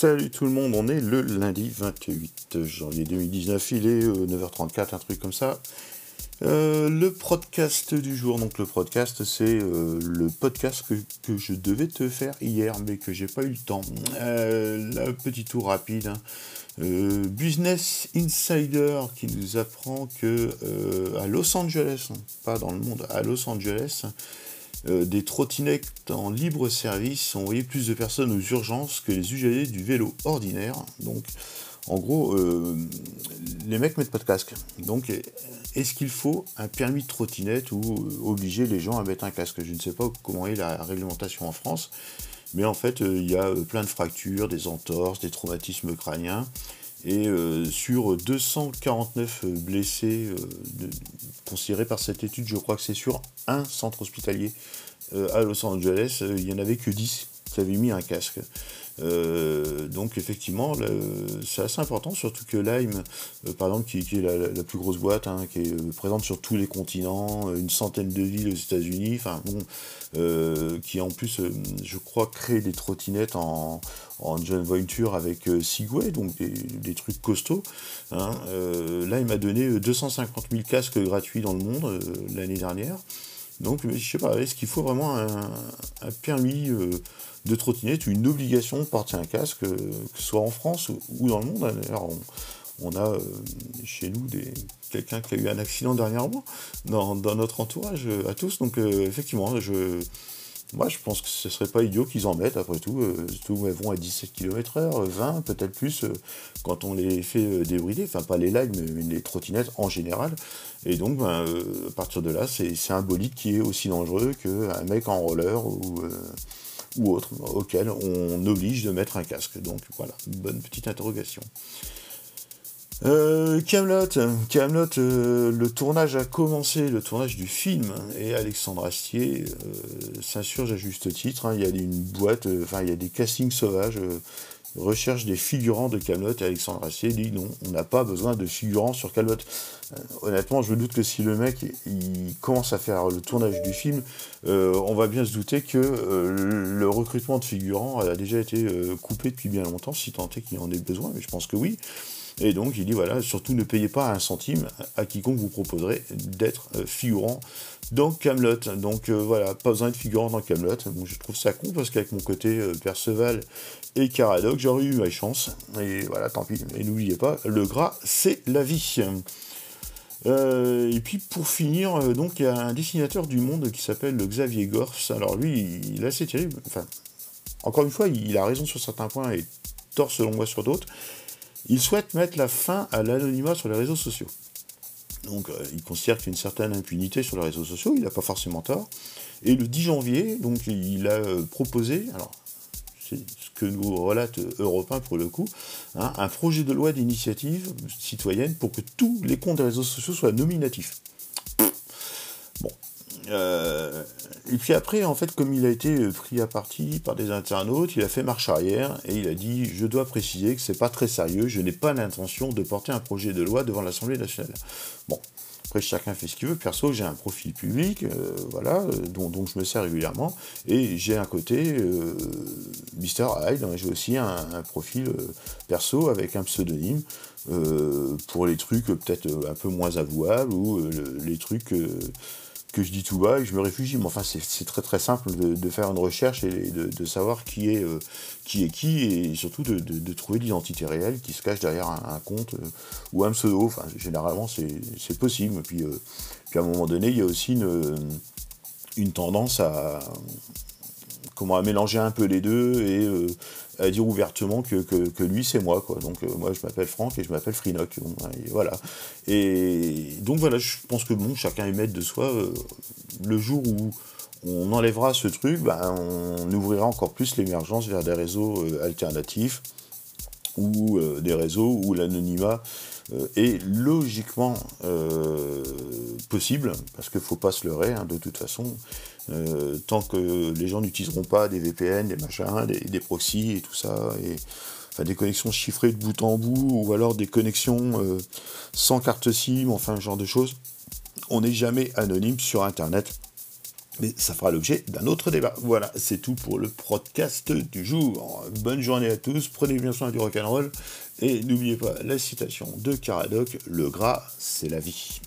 Salut tout le monde, on est le lundi 28 janvier 2019, il est 9h34, euh, un truc comme ça. Euh, le podcast du jour, donc le podcast c'est euh, le podcast que, je devais te faire hier mais que j'ai pas eu le temps. la petit tour rapide. Hein. Business Insider qui nous apprend que à Los Angeles, hein, pas dans le monde, à Los Angeles, euh, des trottinettes en libre service ont envoyé plus de personnes aux urgences que les usagers du vélo ordinaire. Donc, en gros, euh, les mecs mettent pas de casque. Donc, est-ce qu'il faut un permis de trottinette ou euh, obliger les gens à mettre un casque? Je ne sais pas comment est la réglementation en France, mais en fait, il y a plein de fractures, des entorses, des traumatismes crâniens. Et sur 249 blessés considérés par cette étude, je crois que c'est sur un centre hospitalier euh, à Los Angeles, euh, il n'y en avait que 10 qui avaient mis un casque. Euh, donc effectivement, c'est assez important, surtout que Lime, par exemple, qui, est la, plus grosse boîte, hein, qui est présente sur tous les continents, une centaine de villes aux États-Unis, enfin qui en plus, je crois, crée des trottinettes en, en joint venture avec Segway, donc des, trucs costauds. Hein. là, il m'a donné 250 000 casques gratuits dans le monde l'année dernière. Donc, je sais pas, est-ce qu'il faut vraiment un, permis euh, de trottinette une obligation de porter un casque, euh, que ce soit en France ou, dans le monde D'ailleurs, on, a euh, chez nous quelqu'un qui a eu un accident dernièrement dans, notre entourage à tous. Donc, effectivement, je, moi, je pense que ce serait pas idiot qu'ils en mettent, après tout. Euh, tout elles vont à 17 km/h, 20, peut-être plus, euh, quand on les fait euh, débrider. Enfin, pas les lives, mais les trottinettes en général. Et donc, ben, à partir de là, c'est un bolide qui est aussi dangereux qu'un mec en roller ou, ou autre, auquel on oblige de mettre un casque. Donc, voilà, bonne petite interrogation. Euh, Camelot, Camelot, euh, le tournage a commencé, le tournage du film, et Alexandre Astier euh, s'insurge à juste titre. Hein. il y a une boîte, enfin il y a des castings sauvages, recherche des figurants de Camelot, et Alexandre Astier dit non, on n'a pas besoin de figurants sur Camelot. honnêtement, je me doute que si le mec il commence à faire le tournage du film, on va bien se douter que le recrutement de figurants a déjà été coupé depuis bien longtemps, si tant est qu'il en ait besoin, mais je pense que oui. Et donc il dit voilà, surtout ne payez pas un centime à quiconque vous proposerait d'être euh, figurant dans Camelot. Donc euh, voilà, pas besoin de figurant dans Camelot. je trouve ça con parce qu'avec mon côté euh, Perceval et Caradoc, j'aurais eu ma chance. Et voilà, tant pis. Et n'oubliez pas, le gras, c'est la vie. et puis pour finir, donc il y a un dessinateur du monde qui s'appelle Xavier Gors. Alors lui, il est assez terrible. Enfin, encore une fois, il a raison sur certains points et tort selon moi sur d'autres. Il souhaite mettre la fin à l'anonymat sur les réseaux sociaux. Donc, euh, il considère qu'il y a une certaine impunité sur les réseaux sociaux, il n'a pas forcément tort. Et le 10 janvier, il a euh, proposé, alors, c'est ce que nous relate Europe 1 pour le coup, hein, un projet de loi d'initiative citoyenne pour que tous les comptes des réseaux sociaux soient nominatifs. Bon, euh, et puis après, en fait, comme il a été pris à partie par des internautes, il a fait marche arrière et il a dit Je dois préciser que c'est pas très sérieux, je n'ai pas l'intention de porter un projet de loi devant l'Assemblée nationale. Bon, après, chacun fait ce qu'il veut. Perso, j'ai un profil public, euh, voilà, euh, dont, je me sers régulièrement. Et j'ai un côté euh, Mr. Hyde. Hein, j'ai aussi un, profil perso avec un pseudonyme pour les trucs peut-être un peu moins avouables ou les trucs que je dis tout bas et je me réfugie. Mais enfin, c'est très très simple de, faire une recherche et de, savoir qui est, euh, qui est qui et surtout de, trouver l'identité réelle qui se cache derrière un, compte euh, ou un pseudo. Enfin, généralement, c'est possible. Puis, euh, puis à un moment donné, il y a aussi une, tendance à, comment à mélanger un peu les deux et à dire ouvertement que, lui c'est moi quoi. Donc euh, moi je m'appelle Franck et je m'appelle Frinoc. et voilà. Et donc voilà, je pense que bon, chacun est maître de soi. Euh, le jour où on enlèvera ce truc, ben, on ouvrira encore plus l'émergence vers des réseaux alternatifs ou des réseaux où l'anonymat est logiquement possible, parce qu'il ne faut pas se leurrer, hein, de toute façon. Euh, tant que les gens n'utiliseront pas des VPN, des machins, des, proxys et tout ça, et des connexions chiffrées de bout en bout, ou alors des connexions euh, sans carte SIM, enfin ce genre de choses, on n'est jamais anonyme sur Internet. Mais ça fera l'objet d'un autre débat. Voilà, c'est tout pour le podcast du jour. Bonne journée à tous, prenez bien soin du rock'n'roll, et n'oubliez pas la citation de Caradoc, le gras, c'est la vie.